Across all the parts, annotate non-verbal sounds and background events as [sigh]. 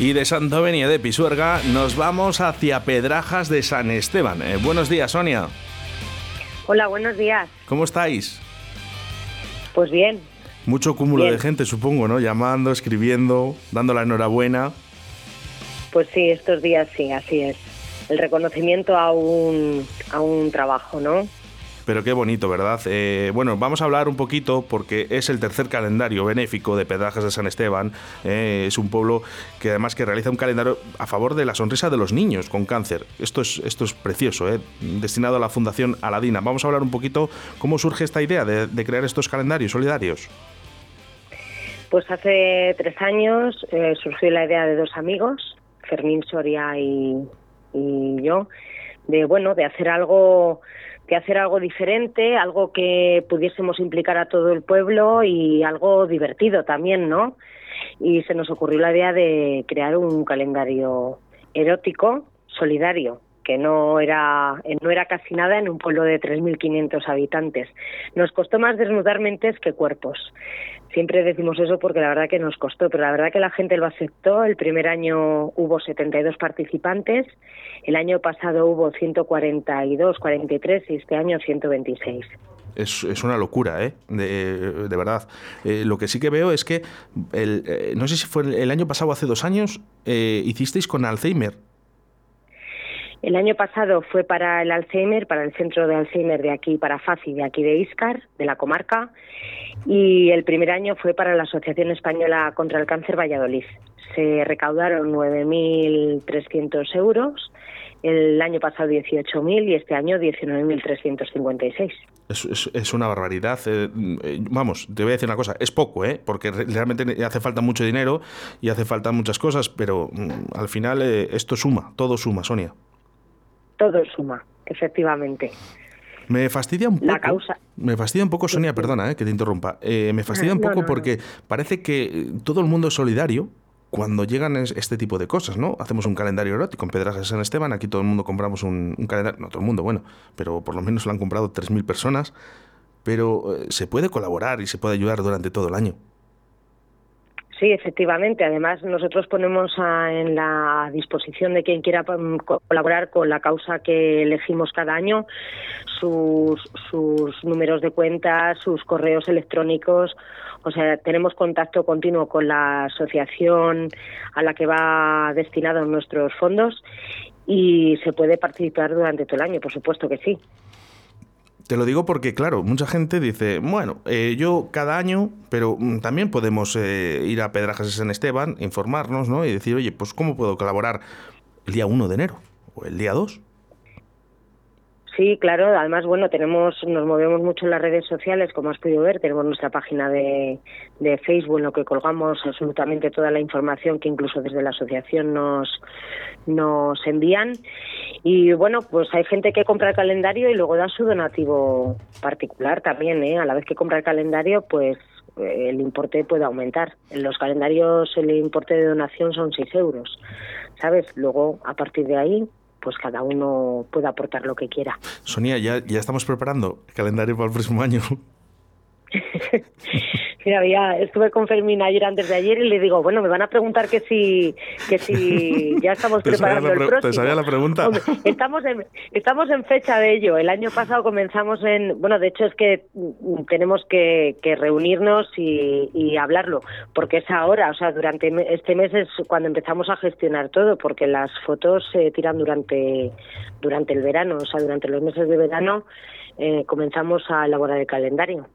Y de Santovenia de Pisuerga nos vamos hacia Pedrajas de San Esteban. Eh, buenos días, Sonia. Hola, buenos días. ¿Cómo estáis? Pues bien. Mucho cúmulo de gente, supongo, ¿no? Llamando, escribiendo, dando la enhorabuena. Pues sí, estos días sí, así es. El reconocimiento a un, a un trabajo, ¿no? Pero qué bonito, ¿verdad? Eh, bueno, vamos a hablar un poquito porque es el tercer calendario benéfico de Pedrajas de San Esteban. Eh, es un pueblo que además que realiza un calendario a favor de la sonrisa de los niños con cáncer. Esto es, esto es precioso, ¿eh? destinado a la Fundación Aladina. Vamos a hablar un poquito cómo surge esta idea de, crear estos calendarios solidarios. Pues hace tres años eh, surgió la idea de dos amigos, Fermín Soria y, y yo, de bueno, de hacer algo que hacer algo diferente, algo que pudiésemos implicar a todo el pueblo y algo divertido también, ¿no? Y se nos ocurrió la idea de crear un calendario erótico solidario que no era, no era casi nada en un pueblo de 3.500 habitantes. Nos costó más desnudar mentes que cuerpos. Siempre decimos eso porque la verdad que nos costó, pero la verdad que la gente lo aceptó. El primer año hubo 72 participantes, el año pasado hubo 142, 43 y este año 126. Es, es, una locura, ¿eh? De, de verdad. Eh, lo que sí que veo es que, el, eh, no sé si fue el, año pasado hace dos años, eh, hicisteis con Alzheimer. El año pasado fue para el Alzheimer, para el centro de Alzheimer de aquí, para FACI, de aquí de Iscar, de la comarca, y el primer año fue para la Asociación Española contra el Cáncer Valladolid. Se recaudaron 9.300 euros, el año pasado 18.000 y este año 19.356. Es, es, es, una barbaridad. Eh, eh, vamos, te voy a decir una cosa, es poco, ¿eh? porque realmente hace falta mucho dinero y hace falta muchas cosas, pero mm, al final eh, esto suma, todo suma, Sonia todo suma, efectivamente. Me fastidia un poco. La causa. Me fastidia un poco, Sonia, perdona eh, que te interrumpa. Eh, me fastidia un poco porque parece que todo el mundo es solidario cuando llegan este tipo de cosas, ¿no? Hacemos un calendario erótico en Pedras de San Esteban, aquí todo el mundo compramos un, calendario, no todo el mundo, bueno, pero por lo menos lo han comprado 3.000 personas, pero eh, se puede colaborar y se puede ayudar durante todo el año. Sí, efectivamente. Además, nosotros ponemos en la disposición de quien quiera mm, colaborar con la causa que elegimos cada año sus, sus números de cuenta, sus correos electrónicos. O sea, tenemos contacto continuo con la asociación a la que va destinados nuestros fondos y se puede participar durante todo el año, por supuesto que sí. Te lo digo porque, claro, mucha gente dice, bueno, eh, yo cada año, pero mm, también podemos eh, ir a Pedrajas de San Esteban, informarnos, ¿no? Y decir, oye, pues ¿cómo puedo colaborar el día 1 de enero o el día 2? Sí, claro. Además, bueno, tenemos, nos movemos mucho en las redes sociales, como has podido ver. Tenemos nuestra página de, de Facebook en lo que colgamos absolutamente toda la información que incluso desde la asociación nos, nos envían. Y bueno, pues hay gente que compra el calendario y luego da su donativo particular también, ¿eh? A la vez que compra el calendario, pues eh, el importe puede aumentar. En los calendarios el importe de donación son 6 euros, ¿sabes? Luego, a partir de ahí, pues cada uno puede aportar lo que quiera. Sonia, ya, ya estamos preparando el calendario para el próximo año. [laughs] Mira, ya estuve con Fermín ayer antes de ayer y le digo, bueno, me van a preguntar que si, que si [laughs] ya estamos preparando el próximo. ¿Te sabía la pregunta? estamos, en, estamos en fecha de ello. El año pasado comenzamos en, bueno, de hecho es que tenemos que, que reunirnos y, y, hablarlo, porque es ahora, o sea, durante este mes es cuando empezamos a gestionar todo, porque las fotos se tiran durante, durante el verano, o sea, durante los meses de verano eh, comenzamos a elaborar el calendario.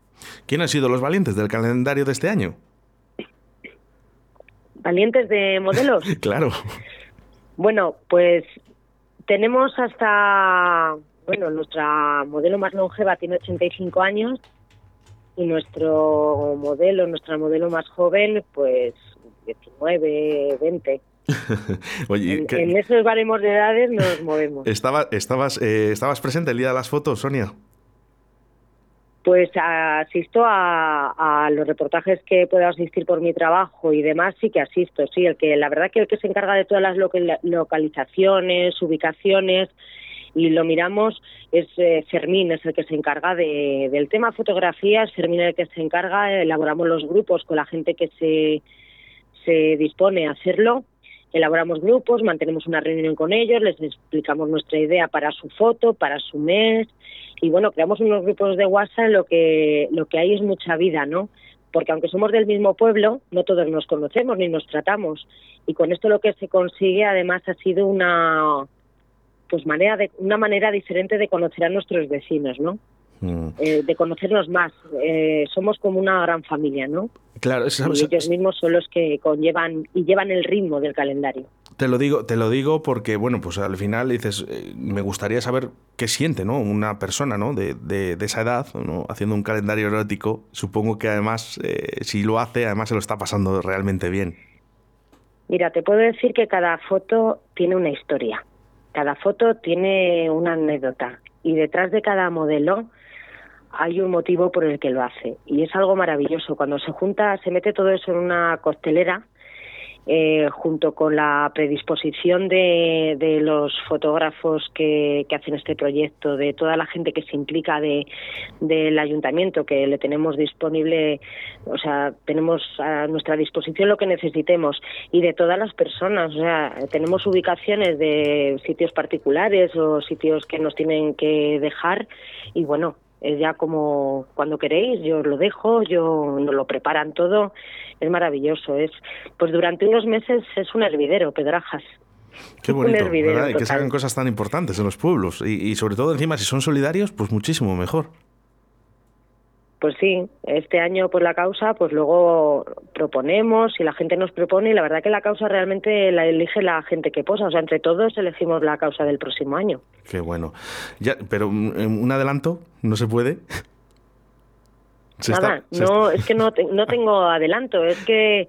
¿Quién han sido los valientes del calendario de este año? ¿Valientes de modelos? [laughs] claro. Bueno, pues tenemos hasta, bueno, nuestra modelo más longeva tiene 85 años y nuestro modelo, nuestra modelo más joven, pues 19, 20. [laughs] Oye, en, esos baremos de edades nos movemos. Estaba, estabas, eh, ¿Estabas presente el día de las fotos, Sonia? Pues asisto a, los reportajes que puedo asistir por mi trabajo y demás, sí que asisto, sí, el que la verdad que el que se encarga de todas las localizaciones, ubicaciones y lo miramos es eh, Fermín, es el que se encarga de, del tema fotografías, Fermín es el que se encarga, elaboramos los grupos con la gente que se, se dispone a hacerlo elaboramos grupos, mantenemos una reunión con ellos, les explicamos nuestra idea para su foto, para su mes y bueno, creamos unos grupos de WhatsApp en lo que lo que hay es mucha vida, ¿no? Porque aunque somos del mismo pueblo, no todos nos conocemos ni nos tratamos y con esto lo que se consigue además ha sido una pues manera de una manera diferente de conocer a nuestros vecinos, ¿no? Mm. Eh, de conocernos más. Eh, somos como una gran familia, ¿no? Claro, y ellos mismos son los que conllevan y llevan el ritmo del calendario. Te lo digo, te lo digo porque, bueno, pues al final dices, eh, me gustaría saber qué siente, ¿no? Una persona, ¿no? De, de, esa edad, ¿no? Haciendo un calendario erótico. Supongo que además, si lo hace, además se lo está pasando realmente bien. Mira, te puedo decir que cada foto tiene una historia. Cada foto tiene una anécdota. Y detrás de cada modelo hay un motivo por el que lo hace y es algo maravilloso. Cuando se junta, se mete todo eso en una costelera, eh, junto con la predisposición de, de los fotógrafos que, hacen este proyecto, de toda la gente que se implica de, del ayuntamiento, que le tenemos disponible, o sea, tenemos a nuestra disposición lo que necesitemos, y de todas las personas, o sea, tenemos ubicaciones de sitios particulares o sitios que nos tienen que dejar, y bueno, es ya como cuando queréis, yo lo dejo, yo nos lo preparan todo, es maravilloso, es pues durante unos meses es un hervidero, Pedrajas. Qué bonito, ¿verdad? Y que se hagan cosas tan importantes en los pueblos y, y sobre todo encima si son solidarios, pues muchísimo mejor pues sí, este año por la causa, pues luego proponemos y la gente nos propone y la verdad que la causa realmente la elige la gente que posa, o sea, entre todos elegimos la causa del próximo año. Qué bueno. Ya, pero un adelanto, ¿no se puede? Nada, no, es que no, no tengo adelanto, es que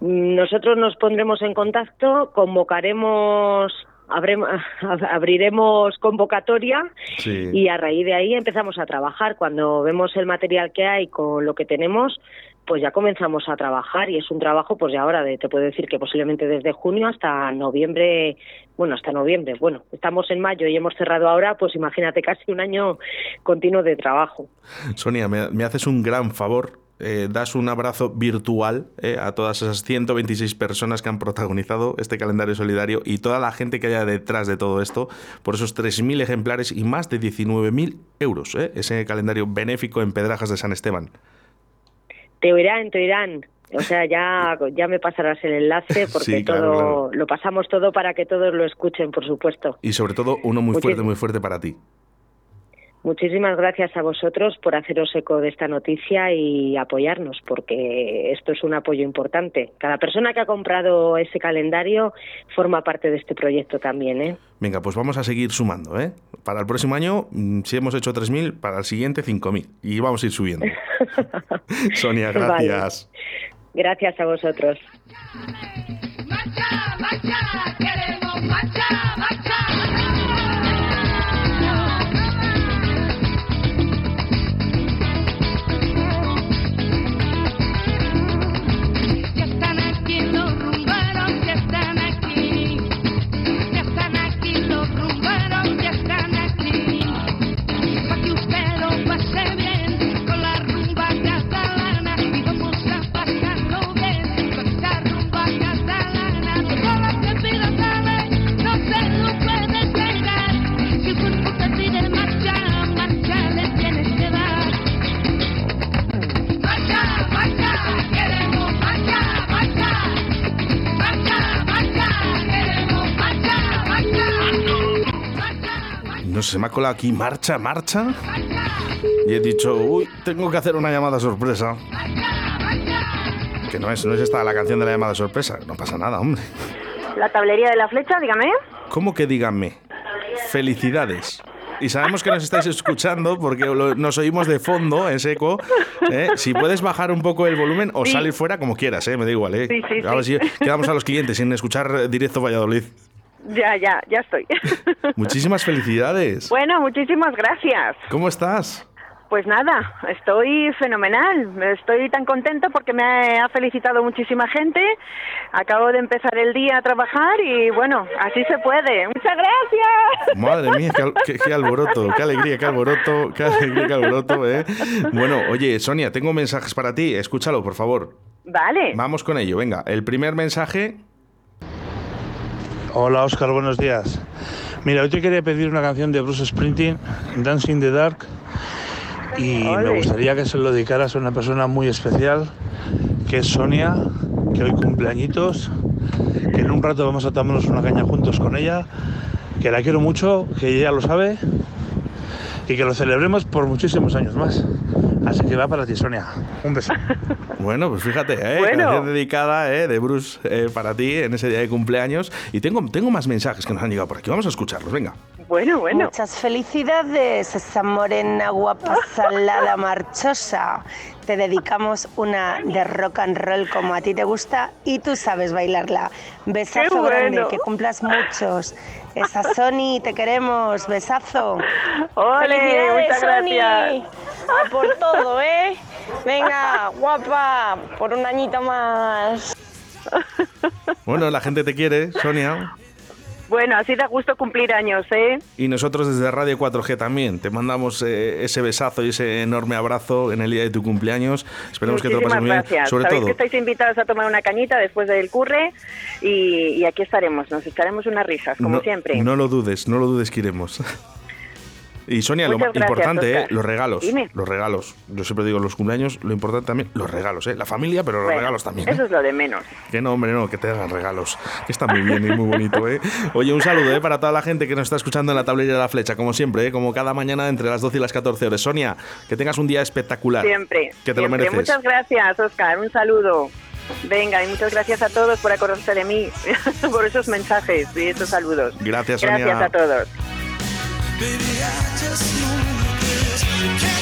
nosotros nos pondremos en contacto, convocaremos abriremos convocatoria y a raíz de ahí empezamos a trabajar. Cuando vemos el material que hay con lo que tenemos, pues ya comenzamos a trabajar y es un trabajo pues de ahora, de, te puedo decir que posiblemente desde junio hasta noviembre, bueno, hasta noviembre. Bueno, estamos en mayo y hemos cerrado ahora, pues imagínate [laughs] casi un año continuo de trabajo. Sonia, me haces un gran favor eh, das un abrazo virtual eh, a todas esas 126 personas que han protagonizado este calendario solidario y toda la gente que haya detrás de todo esto por esos 3.000 ejemplares y más de 19.000 euros, eh, ese calendario benéfico en Pedrajas de San Esteban. Te oirán, te oirán. O sea, ya, ya me pasarás el enlace [laughs] porque todo lo pasamos todo para que todos lo escuchen, por supuesto. Y sobre todo uno muy fuerte, muy fuerte para ti. Muchísimas gracias a vosotros por haceros eco de esta noticia y apoyarnos, porque esto es un apoyo importante. Cada persona que ha comprado ese calendario forma parte de este proyecto también. ¿eh? Venga, pues vamos a seguir sumando. ¿eh? Para el próximo año, mm, si hemos hecho 3.000, para el siguiente 5.000. Y vamos a ir subiendo. [laughs] Sonia, gracias. Gracias a vosotros. Se me ha colado aquí, marcha, marcha. Y he dicho, uy, tengo que hacer una llamada sorpresa. Que no es, no es esta la canción de la llamada sorpresa. No pasa nada, hombre. La tablería de la flecha, dígame. ¿Cómo que dígame? Felicidades. Y sabemos que nos estáis escuchando porque nos oímos de fondo en seco. ¿eh? Si puedes bajar un poco el volumen o salir fuera como quieras, ¿eh? me da igual. ¿eh? a ver si quedamos a los clientes sin escuchar directo Valladolid. Ya, ya, ya estoy. [laughs] Muchísimas felicidades. Bueno, muchísimas gracias. ¿Cómo estás? Pues nada, estoy fenomenal. Estoy tan contento porque me ha felicitado muchísima gente. Acabo de empezar el día a trabajar y bueno, así se puede. Muchas gracias. Madre mía, qué, alboroto, qué alegría, qué alboroto, qué alegría, qué alboroto. ¿eh? Bueno, oye, Sonia, tengo mensajes para ti. Escúchalo, por favor. Vale. Vamos con ello. Venga, el primer mensaje Hola Oscar, buenos días. Mira, hoy te quería pedir una canción de Bruce Springsteen, Dancing in the Dark, y me gustaría que se lo dedicaras a una persona muy especial, que es Sonia, que hoy cumple añitos, que en un rato vamos a tomarnos una caña juntos con ella, que la quiero mucho, que ella lo sabe, y que lo celebremos por muchísimos años más. Así que va para ti, Sonia. Un beso. [laughs] Bueno, pues fíjate, ¿eh? canción dedicada ¿eh? de Bruce eh, para ti en ese día de cumpleaños. Y tengo, tengo más mensajes que nos han llegado por aquí. Vamos a escucharlos, venga. Bueno, bueno. Muchas felicidades, esa morena guapa, salada, marchosa. Te dedicamos una de rock and roll como a ti te gusta y tú sabes bailarla. Besazo grande, que cumplas muchos. Esa Sony, te queremos. Besazo. ¡Ole! Muchas gracias. A por todo, ¿eh? Venga, guapa, por un añito más. Bueno, la gente te quiere, Sonia. Bueno, así da gusto cumplir años, ¿eh? Y nosotros desde Radio 4G también te mandamos eh, ese besazo y ese enorme abrazo en el día de tu cumpleaños. Esperemos que te lo pases muy bien. Sobre Sabéis que estáis invitados a tomar una cañita después del curre y, aquí estaremos. Nos echaremos unas risas, como siempre. No lo dudes, no lo dudes que iremos. [laughs] Y Sonia, lo más importante, eh, los regalos. Los regalos. Yo siempre digo los cumpleaños, lo importante también, los regalos, ¿eh? La familia, pero los regalos también. Eso es lo de menos. Que no, hombre, no, que te hagan regalos. Que está muy bien y muy bonito, ¿eh? Oye, un saludo, ¿eh? Para toda la gente que nos está escuchando en la tablilla de la flecha, como siempre, ¿eh? Como cada mañana entre las 12 y las 14 horas. Sonia, que tengas un día espectacular. Siempre. Que te lo mereces. Muchas gracias, Oscar. Un saludo. Venga, y muchas gracias a todos por acordarse de mí, [laughs] por esos mensajes y esos saludos. Gracias, Sonia. Gracias a todos. just know this.